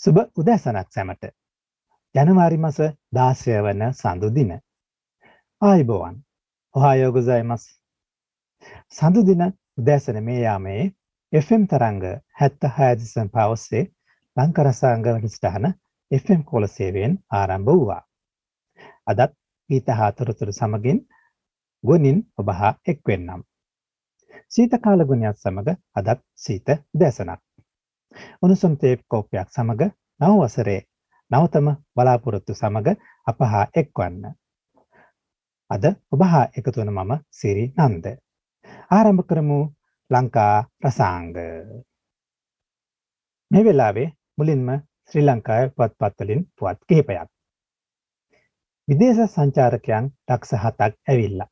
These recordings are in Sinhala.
සුබ උදෑසනක් සැමට. ජනවාරි මස 16 වන සඳු දින. ආයිබෝවන්. ඔහායෝ ගොසයිමස්. සඳු දින උදෑසන මේ යාමේ FM තරංග 76.5 ඔස්සේ ලංකරසාංග වැඩසටහන FM කෝල සේවයෙන් ආරම්භ වුණා. අදත් ගීත හතරතුරු සමගින් ගුණින් ඔබ හා එක් වෙන්නම්. සීත කාල ගුණයත් සමග අදත් සීත දැසනක්. උණුසුම් තේප් කෝප්පයක් සමග නව වසරේ නවතම බලාපොරොත්තු සමග අප හා එක්වන්න. අද ඔබ හා එකතු වන මම සිරි නන්ද. ආරම්භ කරමු ලංකා රසාංග. මේ වෙලාවේ මුලින්ම ශ්‍රී ලංකාවේ පුවත්පත්වලින් පුවත් කිහිපයක්. විදේශ සංචාරකයන් ලක්ෂ හතක් ඇවිල්ලා.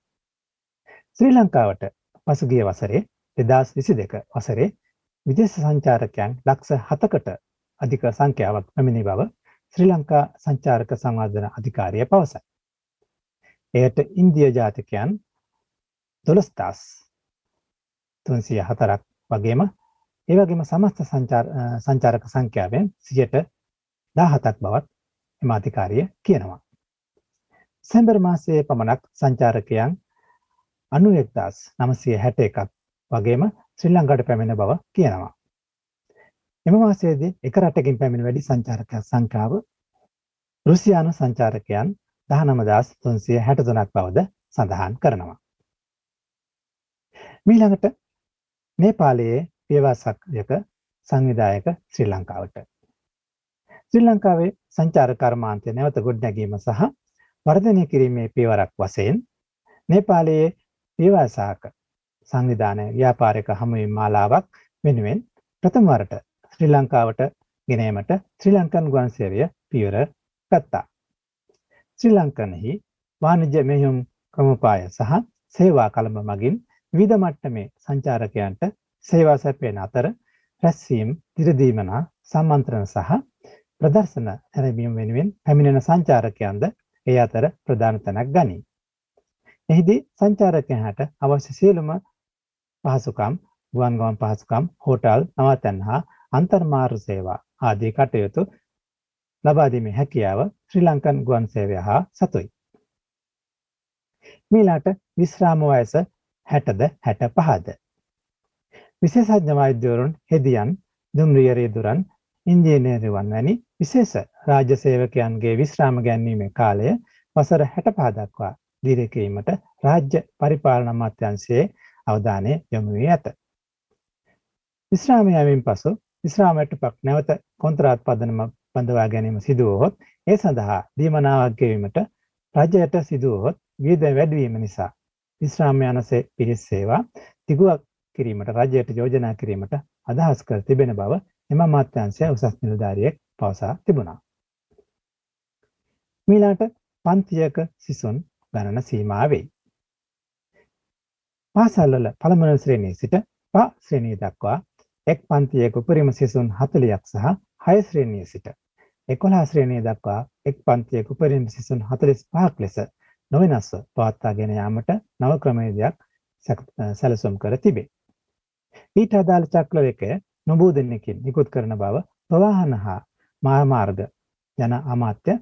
ශ්‍රී ලංකාවට පසුගිය වසරේ දෙදස් විසි දෙක වසරේ විදේශ සංචාරකයන් ලක්ෂ හතකට අධික සංඛ්‍යාවක් පැමිණි බව ශ්‍රී ලංකා සංචාරක සංවර්ධන අධිකාරිය පවසයි. එයට ඉන්දිය ජාතිකයන් දොළස්දස් තුන්සිය හතරක් වගේම ඒවගේම සමස්ත සංචාරක සංඛ්‍යාවෙන් සියට දාහතක් බවත් එම අධිකාරිය කියනවා. සැම්බර් මාසයේ පමණක් සංචාරකයන් අනු එක්දස් නමසය හැට එකක් වගේම ශ්‍රී ලංකාවට පැමිණ බව කියනවා. එම මාසයේදී එක රටකින් පැමිණ වැඩි සංචාරක සංඛ්‍යාව රුසියානු සංචාරකයන් 19363 බවද සඳහන් කරනවා. මීළඟට නේපාලයේ පියවාසකයක සංවිධායක ශ්‍රී ලංකාවට. ශ්‍රී ලංකාවේ සංචාර කර්මාන්තය නැවත ගොඩනැගීම සහ වර්ධනය කිරීමේ පියවරක් වශයෙන් නේපාලයේ පියවාසාක සංවිධානය ව්‍යාපාරික හමුවීම් මාලාවක් වෙනුවෙන් ප්‍රථම වරට ශ්‍රී ලංකාවට ගෙනීමට ශ්‍රී ලංකන් ගුවන් සේවය පියවර ගත්තා. ශ්‍රී ලංකනෙහි වාණිජ්‍ය මෙහෙයුම් ක්‍රමපාය සහ සේවා කළඹ මගින් විවිධ මට්ටමේ සංචාරකයන්ට සේවා සැපයන අතර රැස්වීම් දිරදීමනා සම්මන්ත්‍රණ සහ ප්‍රදර්ශන ඇරඹීම වෙනුවෙන් පැමිණෙන සංචාරකයන්ද ඒ අතර ප්‍රධාන තැනක් ගනී. එහිදී සංචාරකයන්ට අවශ්‍ය සියලුම පහසුකම් ගුවන් ගමන් පහසුකම් හෝටල් නවතැන් හා අන්තර්මාර්ග සේවා ආදී කටයුතු ලබා දීමේ හැකියාව ශ්‍රී ලංකන් ගුවන් සේවය හා සතුයි. මීලාට විශ්‍රාම වයස 60ද 65ද. විශේෂඥ වෛද්‍යවරුන් හෙදියන් දුම්රිය රේදුරන් ඉංජිනේරුවන් වැනි විශේෂ රාජ්‍ය සේවකයන්ගේ විශ්‍රාම ගැනීමේ කාලය වසර 65 දක්වා දීර්ඝ රාජ්‍ය පරිපාලන අමාත්‍යාංශයේ අවධානය යොමු වී ඇත. විශ්‍රාම යෑමෙන් පසු විශ්‍රාමයට පක් නැවත කොන්ත්‍රාත් පදනම බඳවා ගැනීම සිදු වුවහොත් ඒ සඳහා දීමනාවක් ගෙවීමට රජයට සිදු වුවහොත් වියදම් වැඩිවීම නිසා විශ්‍රාම යනසේ පිරිස් සේවා තිගුවක් කිරීමට රජයට යෝජනා කිරීමට අදහස් කර තිබෙන බව එම අමාත්‍යාංශය උසස් නිලධාරියෙක් පවසා තිබුණා. මීලාට පන්තියක සිසුන් ගණන සීමා වෙයි. පාසල්වල පළමුවන ශ්‍රේණියේ සිට ප ශ්‍රේණිය දක්වා එක් පන්තියක උපරිම සිසුන් 40ක් සහ 6 ශ්‍රේණියේ සිට 11 ශ්‍රේණිය දක්වා එක් පන්තියක උපරිම සිසුන් 45ක් ලෙස නොවෙනස්ව පවත්වාගෙන යාමට නව ක්‍රමවේදයක් සැලසුම් කර තිබේ. ඊට අදාළ චක්‍රවේගය නොබෝ දෙනෙකින් නිකුත් කරන බව ප්‍රවාහන හා මාර්ග යන අමාත්‍ය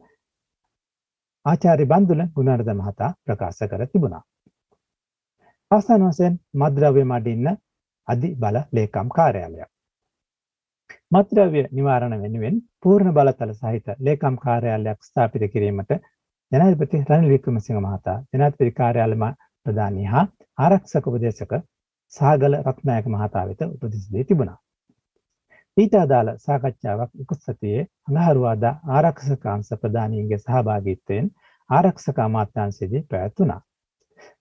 ආචාර්ය බන්දුල ගුණාර්ද මහතා ප්‍රකාශ කර තිබුණා. අවසාන වශයෙන් මත්ද්‍රව්‍ය මඩින්න අධි බල ලේකම් කාර්යාලයක්. මත්ද්‍රව්‍ය නිවාරණ වෙනුවෙන් පූර්ණ බලතල සහිත ලේකම් කාර්යාලයක් ස්ථාපිත කිරීමට ජනාධිපති රනිල් වික්‍රමසිංහ මහතා ජනාධිපති කාර්යාලය ප්‍රධානී හා ආරක්ෂක උපදේශක සාගල රත්නායක මහතා වෙත උපදෙස් දී තිබුණා. ඊට අදාළ සාකච්ඡාවක් ඉකුත් සතියේ අඟහරුවාදා ආරක්ෂක අංශ ප්‍රධානීන්ගේ සහභාගීත්වයෙන් ආරක්ෂක අමාත්‍යාංශයේදී පැවැත්වුණා.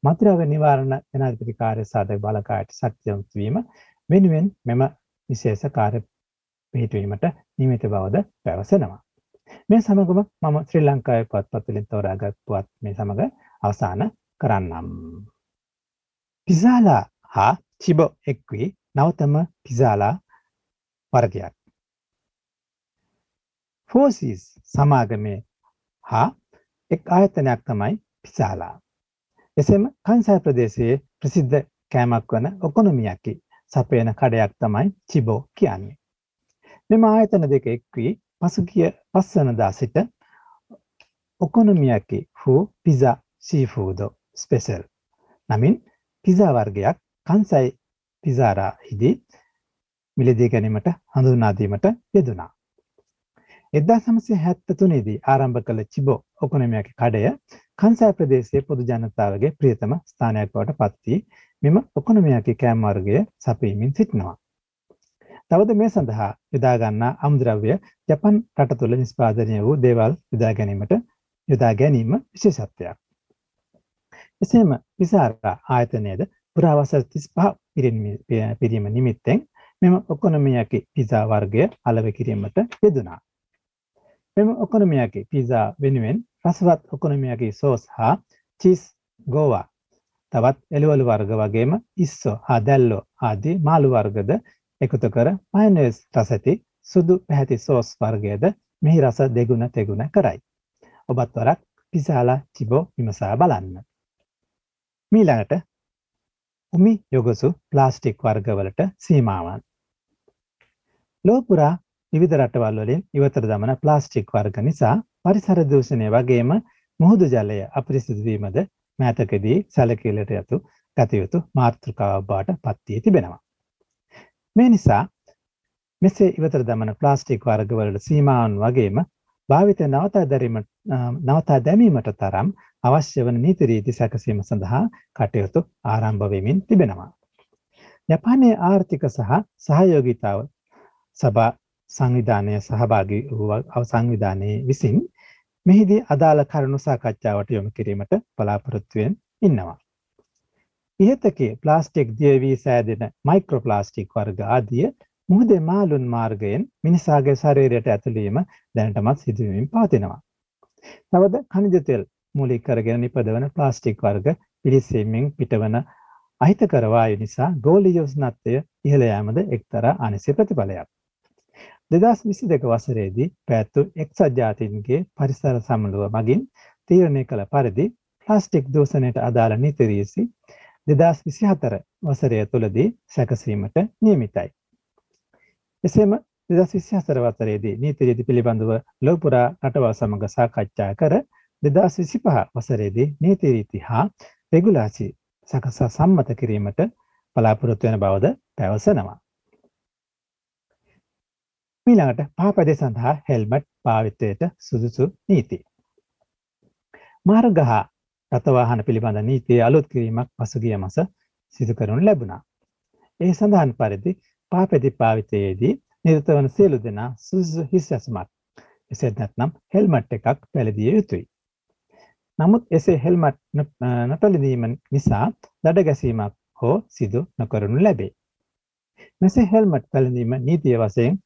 මත්ද්‍රව්‍ය නිවාරණ ජනාධිපති කාර්ය සාධක බලකායට ශක්තියොත් වීම වෙනුවෙන් මෙම විශේෂ කාර්ය පිහිටුවීමට නියමිත බවද පැවසෙනවා. මේ සමගම මම ශ්‍රී ලංකාවේ පුවත්පත් වලින් තෝරාගත් පුවත් මේ සමග අවසන් කරන්නම්. පිසාලා හා චිබෝ එක්වී නවතම පිසාලා වර්ගයක්. ෆෝසිස් සමාගමේ හා එක් ආයතනයක් තමයි පිසාලා. එසේම කන්සයි ප්‍රදේශයේ ප්‍රසිද්ධ කෑමක් වන ඔකොනොමියකි සපයන කඩයක් තමයි චිබෝ කියන්නේ. මෙම ආයතන දෙක එක් වී පසුගිය පස්වනදා සිට ඔකොනොමියකි හු පිසා සීෆූදෝ ස්පෙසල් නමින් පිසා වර්ගයක් කන්සයි පිසාරා හිදී මිලදී ගැනීමට හඳුනාදීමට යෙදුනා. එදදා සමසය හැත්ත තුනේදී ආරම්භ කළ චිබෝ ඔකොනොමියක කඩය කන්සෑ ප්‍රදේශයේ පොදු ජනතාවගේ ප්‍රියතම ස්ථානයක් බවට පත්වී මෙම ඔකොනොමියකි කෑම්වර්ගය සපීමින් සිටිනවා. තවද මේ සඳහා යොදාගන්නා අමුද්‍රව්‍ය ජපන් රට තුළ නිස්පාදනය වූ දේවල් යොදා ගැනීමට යොදා ගැනීම විශේෂත්වයක්. එසේම විසාරා ආයතනයද පුරාවසර තිස් පහ පිරීම නිමිත්තෙන් මෙම ඔකොනොමියකි පිසා වර්ගය අලව කිරීමට යෙදුනා. මෙම ඔකොනොමියකි පිසා වෙනුවෙන් රසවත් ඔකොනොමියකි සෝස් හා චිස් ගෝවා තවත් එළුවලු වර්ග වගේම ඉස්සෝ හා දැල්ලෝ ආදී මාළු වර්ගද එකතු කර මයනස් රසැති සුදු පැහැති සෝස් වර්ගයද මෙහි රස දෙගුණ තෙගුණ කරයි. ඔබත් වරක් පිසාලා චිබෝ විමසා බලන්න. මීළඟට උමි යොගසු ප්ලාස්ටික් වර්ගවලට සීමාවන්. ලෝපුරා විවිධ රටවල් වලින් ඉවතර දමන ප්ලාස්ටික් වර්ග නිසා පරිසර දූෂණය වගේම මුහුදු ජලය අපිරිසිදු වීමද මෑතකදී සැලකිල්ලට යතු ගත යුතු මාතෘකාවක් බවට පත් වී තිබෙනවා. මේ නිසා මෙසේ ඉවතර දමන ප්ලාස්ටික් වර්ගවලට සීමාවන් වගේම භාවිත නවතා දැරීම නවතා දැමීමට තරම් අවශ්‍ය වන නීති රීති සැකසීම සඳහා කටයුතු ආරම්භ වෙමින් තිබෙනවා. ජපානයේ ආර්ථික සහ සහයෝගීතාව සභා සංවිධානය සහභාගී වූ සංවිධානයේ විසින් මෙහිදී අදාළ කරුණු සාකච්ඡාවට යොමු කිරීමට බලාපොරොත්තුවෙන් ඉන්නවා. ඉහතකේ ප්ලාස්ටික් දියවී සෑදෙන මයික්‍රෝප්ලාස්ටික් වර්ග ආදිය මුහුදේ මාළුන් මාර්ගයෙන් මිනිසාගේ ශරීරයට ඇතුළීම දැනටමත් සිදුවමින් පවතිනවා. තවද කනිජ තෙල් මූලික කරගෙන නිපදවන ප්ලාස්ටික් වර්ග පිළිස්සෙමින් පිටවන අහිතකර වායු නිසා ගෝලීය උෂ්ණත්වය ඉහළ යාමද එක්තරා අනිසි ප්‍රතිඵලයක්. 2022 වසරේදී පැවැත්වූ එක්සත් ජාතීන්ගේ පරිසර සමුළුව මගින් තීරණය කළ පරිදි ප්ලාස්ටික් දූෂණයට අදාළ නීති රීති 2024 වසරය තුළදී සැකසීමට නියමිතයි. එසේම 2024 වසරේදී නීති රීති පිළිබඳව ලෝපුරා රටවල් සමග සාකච්ඡා කර දෙදස් විසිපහ වසරේදී නීතිරීති හා රෙගුලාසි සකසා සම්මත කිරීමට බලාපොරොත්තු වෙන බවද පැවසනවා. මීළඟට පාපදේ සඳහා හෙල්මට් භාවිතයට සුදුසු නීති. මාර්ගහ රථවාහන පිළිබඳ නීතිය අලුත් කිරීමක් පසුගිය මස සිදු කරනු ලැබුණා. ඒ සඳහන් පරිදි පාපැදි පාවිතයේදී නිරත වන සියලු දෙනා සුදුසු හිස් ඇසුමක් එසේත් නැත්නම් හෙල්මට් එකක් පැළදිය යුතුයි. නමුත් එසේ හෙල්මට් නොපැළඳීම නිසා දඩ ගැසීමක් හෝ සිදු නොකරනු ලැබේ. මෙසේ හෙල්මට් පැළඳීම නීතිය වශයෙන්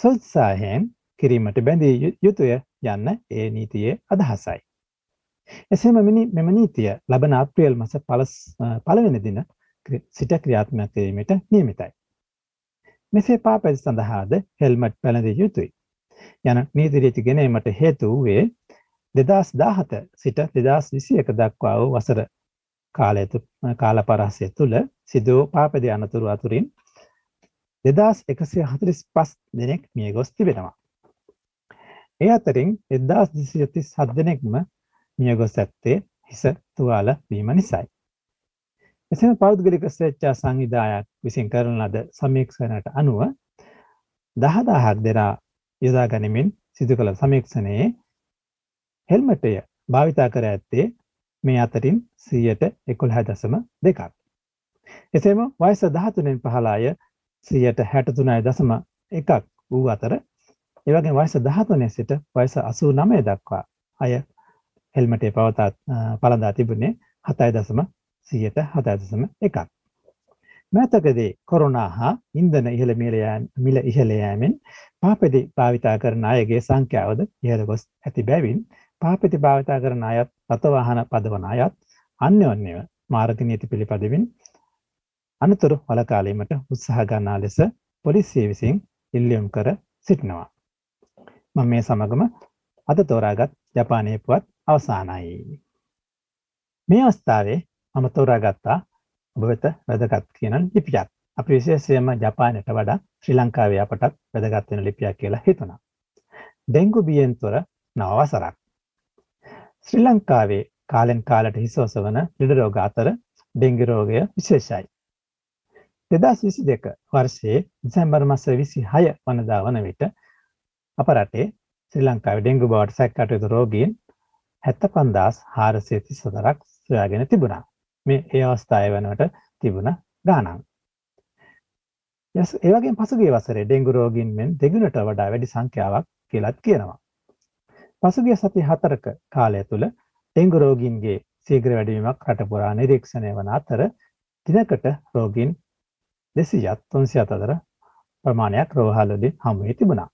සොත්සාහයෙන් කිරීමට බැඳී යුතුය යන්න ඒ නීතියේ අදහසයි. එසේම මෙම නීතිය ලබන අප්‍රියල් මස පළවෙනි දින සිට ක්‍රියාත්මක කිරීමට නියමිතයි. මෙසේ පාපැදි සඳහාද හෙල්මට් පැළඳිය යුතුයි. යන නීති රීති ගෙනීමට හේතු වූයේ දෙදස් දාහත සිට දෙදස් විසියක දක්වා වූ වසර කාලය කාල පරහසය තුළ සිදුව පාපද අනතුරු අතුරින් දෙදස් එකසිය හතලිස් පස් දෙනෙක් මිය ගොස් තිබෙනවා. ඒ අතරින් එදදාස් දිසියති සත් දෙනෙක්ම මියගොස් ඇත්තේ හිස තුවාල වීම නිසයි. එසම පෞද්ගලික ස්වේච්චා සංවිධායක් විසින් කරන ලද සමීක්ෂණයට අනුව දහදාහක් දෙනා යොදා ගනිමින් සිදු කළ සමීක්ෂණයේ හෙල්මටය භාවිතා කර ඇත්තේ මේ අතරින් සීයට එකොල්හැ දසම දෙකක්. එසේම වයස දහතුනෙන් පහලාය සීයට හැටතුනයි දසම එකක් වූ අතර ඒවගේ වයස දහතුනේ සිට වයස අසූ නමය දක්වා අය හෙල්මටේ පවතාත් පළඳා තිබුණේ හතයි දසම සීයට හතදසම එකක්. මෑතකදී කොරුණා හා ඉන්දන ඉහළ මිල ඉහළයෑමෙන් පාපෙදි භාවිතා කරන අයගේ සංඛ්‍යාවද ඉහළ ගොස් ඇති බැවින් පාපිති භාවිතා කරන අයත් රථවාහන පදවන අයත් අන්‍යෝන්‍යව මාර්ග නීති පිළිපදමින් අනතුරු වලකාලීමට උත්සාහ ගන්නා ලෙස පොලිසිය විසින් ඉල්ලියුම් කර සිටිනවා. මම මේ සමගම අද තෝරාගත් ජපානයේ පුවත් අවසానයි. මේ අවස්ථාවේ මම තෝරාගත්තා ඔබ වෙත වැදගත් කියන ලිපියක්. අපි විශේෂයෙන්ම ජපානයට වඩා ශ්‍රී ලංකාවේ අපටත් වැදගත් වෙන ලිපියක් කියලා හිතුණා. ඩෙන්ගු බියෙන් තොර නව වසරක්. ශ්‍රී ලංකාවේ කාලෙන් කාලට හිස ඔසවන ලෙඩ රෝග අතර ඩෙන්ගු රෝගය විශේෂයි. 2022 වර්ෂයේ දෙසැම්බර් මාස 26 වනදා වන විට අප රටේ ශ්‍රී ලංකාවේ ඩෙන්ගු බවට සැකකටයුතු රෝගීන් 75434ක් සොයාගෙන තිබුණා. මේ ඒ අවස්ථාවේ වෙනකොට තිබුණ ගානක්. යස් ඒ වගේම පසුගිය වසරේ ඩෙන්ගු රෝගීන් මෙන් දෙගුණට වඩා වැඩි සංඛ්‍යාවක් කියලාත් කියනවා. පසුගිය සති හතරක කාලය තුළ ඩෙන්ගු රෝගීන්ගේ සීඝ්‍ර වැඩිවීමක් රට පුරා නිරීක්ෂණය වන අතර දිනකට රෝගීන් 200ත් 300ත් අතර ප්‍රමාණයක් රෝහල්වලින් හමු වී තිබුණා.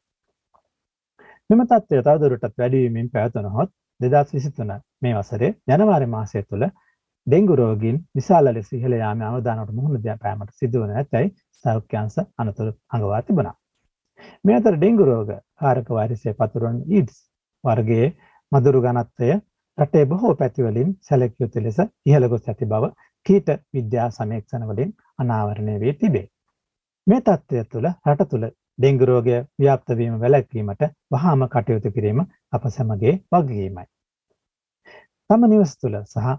මෙම තත්ත්වය තවදුරටත් වැඩි වීමෙන් පැවතුනහොත් 2023 මේ වසරේ ජනවාරි මාසය තුළ ඩෙන්ගු රෝගීන් විශාල ලෙස ඉහළ යාමේ අවදානකට මුහුණ දී පෑමට සිදුවන ඇතැයි සෞඛ්‍යංශ අනතුරු අඟවා තිබුණා. මේ අතර ඩෙන්ගු රෝග කාරක වෛරසය පතුරවන ඊඩ්ස් වර්ගයේ මදුරු ඝනත්වය රටේ බොහෝ පැතිවලින් සැලකිය යුතු ලෙස ඉහළ ගොස් ඇති බව කීට විද්‍යා සමීක්ෂණ වලින් අනාවරණය වී තිබේ. මේ තත්ත්වය තුළ රට තුළ ඩෙන්ගු රෝගය ව්‍යාප්ත වීම වැළැක්වීමට වහාම කටයුතු කිරීම අප සැමගේ වගකීමයි. තම නිවස තුළ සහ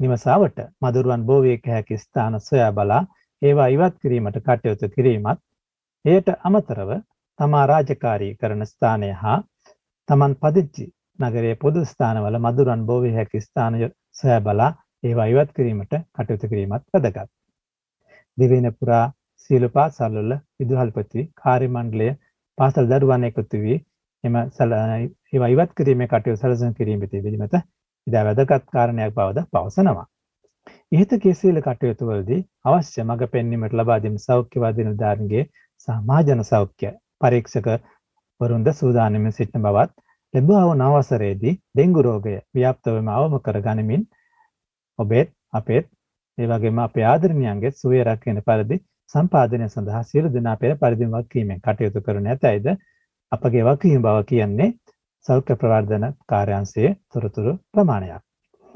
නිවසාවට මදුරුවන් බෝ විය හැකි ස්ථාන සොයා බලා ඒවා ඉවත් කිරීමට කටයුතු කිරීමත් එයට අමතරව තමා රාජකාරී කරන ස්ථානය හා තමන් පදිච්චි නගරයේ පොදු ස්ථානවල මදුරන් බෝවිය හැකි ස්ථාන සොයා බලා ඒවා ඉවත් කිරීමට කටයුතු කිරීමත් වැදගත්. දිවෙන පුරා සීල පාසල්වල විදුහල්පති කාර්ය මණ්ඩලය පාසල් දරුවන් එකතු වී එම ඒවා ඉවත් කිරීමේ කටයුතු සැලසුම් කිරීම පිළිබඳ ඉතා වැදගත් කාරණයක් බවද පවසනවා. ඉහත කෙසේල කටයුතු වලදී අවශ්‍ය මඟ පෙන්වීමට ලබා දීම සෞඛ්‍යවාදී නිලධාරීන්ගේ සහ මහජන සෞඛ්‍ය පරීක්ෂක වරුන්ද සූදානම්ව සිටින බවත් ලැබුවා වූ නවසරේදී ඩෙන්ගු රෝගය ව්‍යාප්තවම අවම කර ගනිමින් ඔබේත් අපේත් ඒ වගේම අපේ ආදරණීයන්ගේ සුවය රැකගෙන පරිදි සම්පාදනය සඳහා සියලු දෙනා පෙර පරිදිම වගකීමෙන් කටයුතු කරන ඇතැයිද අපගේ වගකීම බව කියන්නේ සෞඛ්‍ය ප්‍රවර්ධන කාර්යාංශයේ තොරතුරු ප්‍රමාණයක්.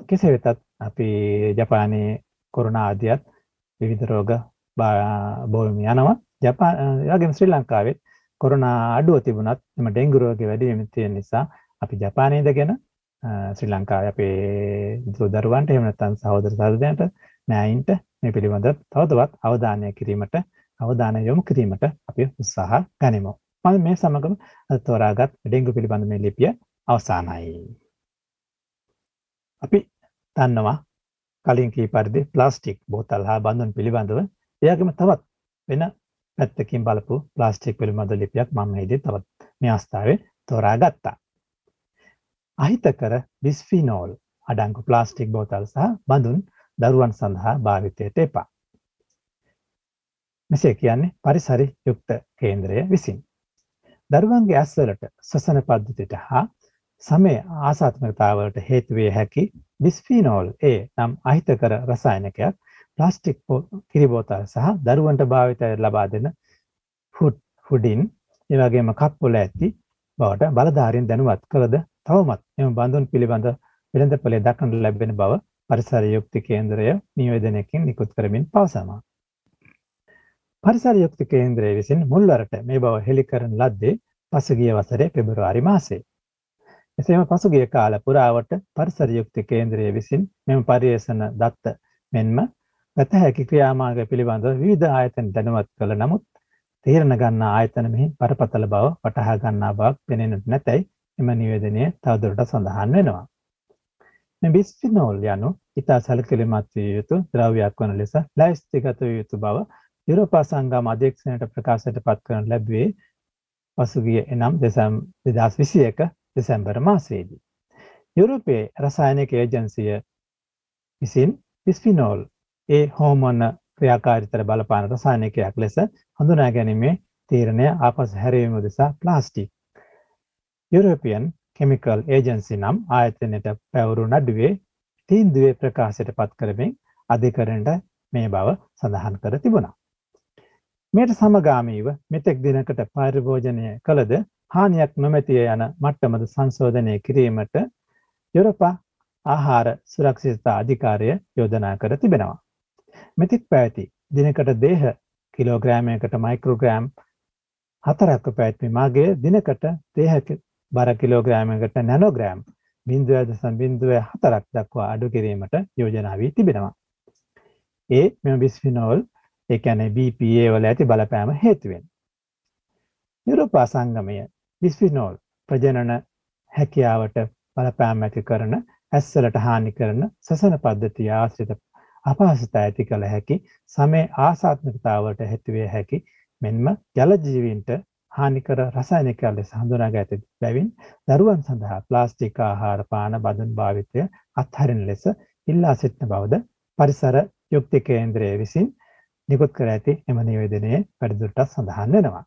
කෙසේ වෙතත් අපි ජපානයේ කොරුණා ආදියත් විවිධ රෝග බෝවම යනවා ජපාන වගේම ශ්‍රී ලංකාවෙත් කොරුණා අඩුව තිබුණත් එම ඩෙන්ගු රෝගය වැඩි වෙමින් තියෙන නිසා අපි ජපානයේ ඉඳගෙන ශ්‍රී ලංකාවේ අපේ දරුවන්ට එහෙම නැත්නම් සහෝදර සහෝදරයන්ට නෑයින්ට මේ පිළිබඳව තවතවත් අවධානය කිරීමට අවධානය යොමු කිරීමට අපි උත්සාහ ගනිමු. මම මේ සමගම තෝරාගත් ඩෙන්ගු පිළිබඳ මේ ලිපිය අවසానයි. අපි දන්නවා කලින් කී පරිදි ප්ලාස්ටික් බෝතල් හා බඳුන් පිළිබඳව එයාගේම තවත් වෙන පැත්තකින් බලපු ප්ලාස්ටික් පිළිබඳ ලිපියක් මම මේදී තවත් මේ අවස්ථාවේ තෝරා ගත්තා. අහිතකර බිස්ෆිනෝල් අඩංගු ප්ලාස්ටික් බෝතල් සහ බඳුන් දරුවන් සඳහා භාවිතයට එපා. මෙසේ කියන්නේ පරිසරි යුක්ත කේන්ද්‍රය විසින්. දරුවන්ගේ ඇස්වලට සසන පද්ධතියට හා සමය ආසාත්මකතාවලට හේතු විය හැකි බිස්ෆිනෝල් A නම් අහිතකර රසායනිකයක් ප්ලාස්ටික් කිරිබෝතල් සහ දරුවන්ට භාවිතයට ලබා දෙන ෆුඩ් ෆුඩින් ඒ වගේම කප්පොල ඇති බවට බලධාරීන් දැනුවත් කළද තවමත් එම බඳුන් පිළිබඳ වෙළඳපොලේ දක්නට ලැබෙන බව පරිසර යුක්ති කේන්ද්‍රය නිවේදනයකින් නිකුත් කරමින් පවසනවා. පරිසර යුක්ති කේන්ද්‍රය විසින් මුල්වරට මේ බව හෙළි කරන ලද්දේ පසුගිය වසරේ පෙබරවාරි මාසයේ. එසේම පසුගිය කාල පුරාවට පරිසර යුක්ති කේන්ද්‍රය විසින් මෙම පරිේෂණ දත්ත මෙන්ම ගත හැකි ක්‍රියාමාර්ග පිළිබඳව විවිධ ආයතන දැනුවත් කළ නමුත් තීරණ ගන්නා ආයතන මෙහි බරපතල බව වටහා ගන්නා බවක් පෙනෙන්නට නැතැයි එම නිවේදනය තවදුරටත් සඳහන් වෙනවා. මේ බිස්ෆිනෝල් යනු ඉතා සැලකිලිමත් විය යුතු ද්‍රව්‍යයක් වන ලෙස ලැයිස්තිගත විය යුතු බව යුරෝපා සංගම අධ්‍යක්ෂණයට ප්‍රකාශයට පත් කරන ලැබුවේ පසුගිය එනම් දෙසම් 2021 දෙසැම්බර් මාසයේදී. යුරෝපයේ රසායනික ඒජන්සිය විසින් බිස්ෆිනෝල් ඒ හෝමෝන ක්‍රියාකාරීතර බලපාන රසායනිකයක් ලෙස හඳුනා ගැනීමේ තීරණය ආපසු හැරවීම උදෙසා ප්ලාස්ටික් යුරෝපියන් කෙමිකල් ඒජන්සි නම් ආයතනයට පැවරු නඩුවේ තීන්දුවේ ප්‍රකාශයට පත් කරමින් අධිකරණයට මේ බව සඳහන් කර තිබුණා. මෙයට සමගාමීව මෙතෙක් දිනකට පරිභෝජනය කළද හානියක් නොමැතිය යන මට්ටමද සංශෝධනය කිරීමට යුරෝපා ආහාර සුරක්ෂිතතා අධිකාරය යෝජනා කර තිබෙනවා. මෙතික් පැවති දිනකට දේහ කිලෝග්‍රෑමයකට මයික්‍රෝග්‍රෑම් හතරක්ක පැත්මි මාගේ දිනකට දේහැක බර කිලෝග්‍රෑමකට නැනෝග්‍රෑම් බින්දුව දසම් බින්දුව හතරක් දක්වා අඩු කිරීමට යෝජනාවී තිබෙනවා. ඒ මෙම බිස්ෆිනෝල් එකැන BPA වල ඇති බලපෑම හේතුවෙන්. යුරෝපා සංගමය බිස්ෆිනෝල් ප්‍රජනන හැකියාවට බලපෑම් ඇති කරන ඇස්සලට හානි කරන සසන පද්ධතිය ආශ්‍රිත අපහසුතා ඇති කළ හැකි සමේ ආසාත්මිකතාවට හැතිවේ හැකි මෙන්ම ජලජීවීන්ට හානිකර රසායනිකයන් ලෙස හඳුනාගත ඇති බැවින් දරුවන් සඳහා ප්ලාස්ටික් ආහාර පාන බඳුන් භාවිතය අත්හරින ලෙස ඉල්ලා සිටින බවද පරිසර යුක්ති කේන්ද්‍රය විසින් නිකුත් කර ඇති එම නිවේදනයේ වැඩිදුරටත් සඳහන් වෙනවා.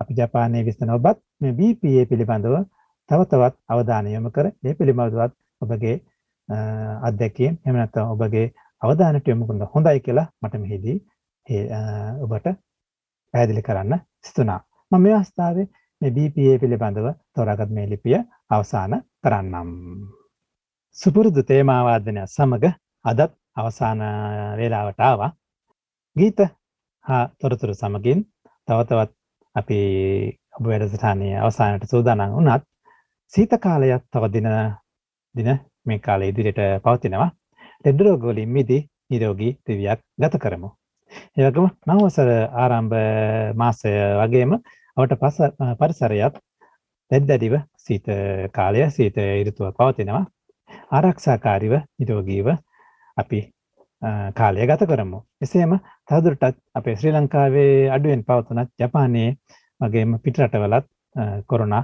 අපි ජපානයේ විසඳන ඔබත් මේ BPA පිළිබඳව තව තවත් අවධානය යොමු කර ඒ පිළිබඳවත් ඔබගේ අත්දැකීම් එහෙම නැත්නම් ඔබගේ අවධානයට යොමු කරන හොඳයි කියලා මට මෙහිදී ඔබට පැහැදිලි කරන්න සිතුණා. මම මේ අවස්ථාවේ මේ BPA පිළිබඳව තෝරාගත් මේ ලිපිය අවසන් කරන්නම්. සුපුරුදු තේමා වාදනය සමග අදත් අවසාන වේලාවට ආවා. ගීත හා තොරතුරු සමගින් තව තවත් අපි ඔබ වැඩසටහනේ අවසානයට සූදානම් වුණත් සීත කාලයක් තව දින දින මේ කාලේ ඉදිරියට පවතිනවා. ලෙඩ රෝග වලින් මිදී නිරෝගී දිවියක් ගත කරමු. ඒ වගේම නවවසර ආරම්භ මාසය වගේම අපට පරිසරයත් දැද්දැඩිව සීත කාලය සීත ඍතුව පවතිනවා. ආරක්ෂාකාරීව නිරෝගීව අපි කාලය ගත කරමු. එසේම තවදුරටත් අපේ ශ්‍රී ලංකාවේ අඩුවෙන් පවතුනත් ජපානයේ වගේම පිටරටවලත් කොරුණා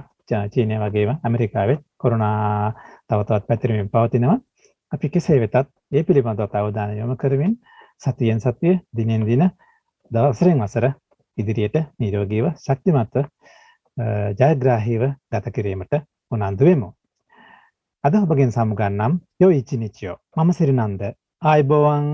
චීනය වගේම ඇමරිකාවේ කොරුණා තවතවත් පැතිරීමෙන් පවතිනවා. අපි කෙසේ වෙතත් ඒ පිළිබඳව අවධානය යොමු කරමින් සතියෙන් සතිය දිනෙන් දින දවසරෙන් වසර ඉදිරියට නිරෝගීව ශක්තිමත්ව ජයග්‍රාහීව ගත කිරීමට උනන්දු වෙමු. අද ඔබගෙන් සමුගන්නම් යෝ ඉචිනිචියෝ මම සිරිනන්ද. ආයිබෝවන්.